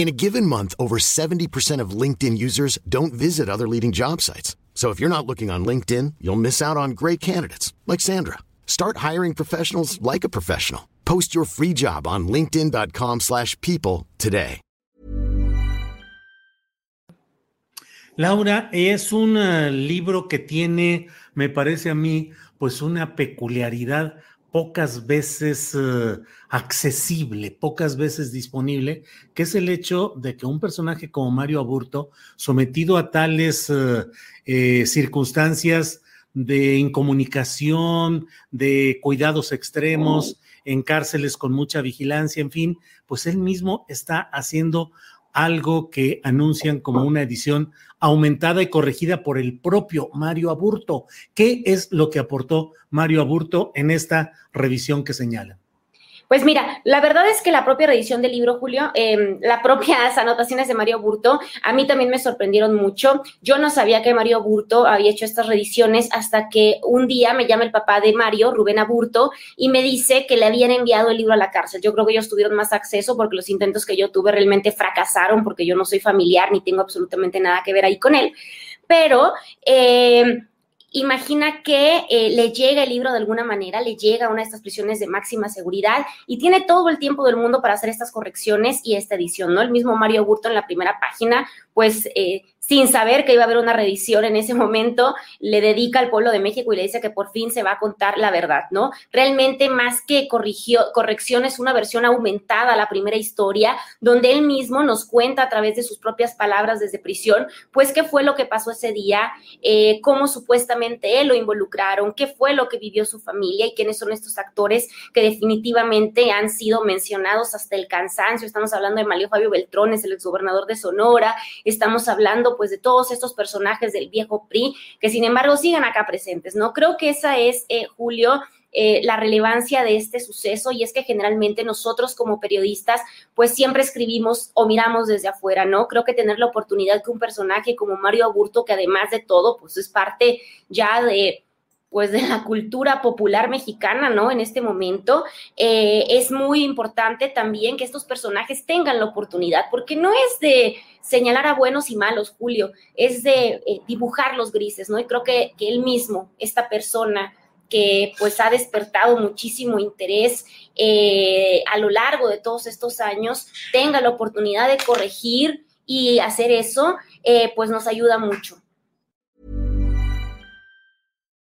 In a given month, over 70% of LinkedIn users don't visit other leading job sites. So if you're not looking on LinkedIn, you'll miss out on great candidates like Sandra. Start hiring professionals like a professional. Post your free job on linkedin.com/people today. Laura, es un uh, libro que tiene, me parece a mí, pues una peculiaridad pocas veces uh, accesible, pocas veces disponible, que es el hecho de que un personaje como Mario Aburto, sometido a tales uh, eh, circunstancias de incomunicación, de cuidados extremos, en cárceles con mucha vigilancia, en fin, pues él mismo está haciendo algo que anuncian como una edición aumentada y corregida por el propio Mario Aburto. ¿Qué es lo que aportó Mario Aburto en esta revisión que señala? Pues mira, la verdad es que la propia reedición del libro, Julio, eh, las propias anotaciones de Mario Burto, a mí también me sorprendieron mucho. Yo no sabía que Mario Burto había hecho estas reediciones hasta que un día me llama el papá de Mario, Rubén Aburto, y me dice que le habían enviado el libro a la cárcel. Yo creo que ellos tuvieron más acceso porque los intentos que yo tuve realmente fracasaron porque yo no soy familiar ni tengo absolutamente nada que ver ahí con él. Pero... Eh, imagina que eh, le llega el libro de alguna manera, le llega a una de estas prisiones de máxima seguridad y tiene todo el tiempo del mundo para hacer estas correcciones y esta edición, ¿no? El mismo Mario Burto en la primera página, pues eh, sin saber que iba a haber una reedición en ese momento, le dedica al pueblo de México y le dice que por fin se va a contar la verdad, ¿no? Realmente más que corrigió, corrección es una versión aumentada a la primera historia, donde él mismo nos cuenta a través de sus propias palabras desde prisión, pues qué fue lo que pasó ese día, eh, cómo supuestamente él lo involucraron, qué fue lo que vivió su familia y quiénes son estos actores que definitivamente han sido mencionados hasta el cansancio. Estamos hablando de Mario Fabio Beltrones, el exgobernador de Sonora, estamos hablando pues de todos estos personajes del viejo PRI, que sin embargo siguen acá presentes, ¿no? Creo que esa es, eh, Julio, eh, la relevancia de este suceso y es que generalmente nosotros como periodistas pues siempre escribimos o miramos desde afuera, ¿no? Creo que tener la oportunidad que un personaje como Mario Aburto, que además de todo pues es parte ya de pues de la cultura popular mexicana, ¿no? En este momento, eh, es muy importante también que estos personajes tengan la oportunidad, porque no es de señalar a buenos y malos, Julio, es de eh, dibujar los grises, ¿no? Y creo que, que él mismo, esta persona, que pues ha despertado muchísimo interés eh, a lo largo de todos estos años, tenga la oportunidad de corregir y hacer eso, pues nos ayuda mucho.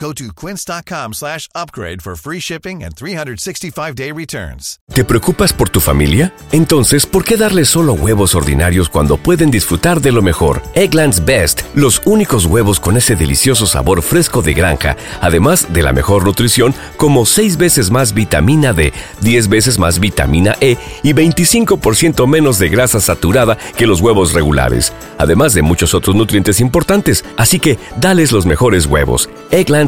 Go to quince.com slash upgrade for free shipping and 365-day returns. ¿Te preocupas por tu familia? Entonces, ¿por qué darles solo huevos ordinarios cuando pueden disfrutar de lo mejor? Eggland's Best, los únicos huevos con ese delicioso sabor fresco de granja, además de la mejor nutrición, como 6 veces más vitamina D, 10 veces más vitamina E y 25% menos de grasa saturada que los huevos regulares, además de muchos otros nutrientes importantes. Así que, dales los mejores huevos. Eggland's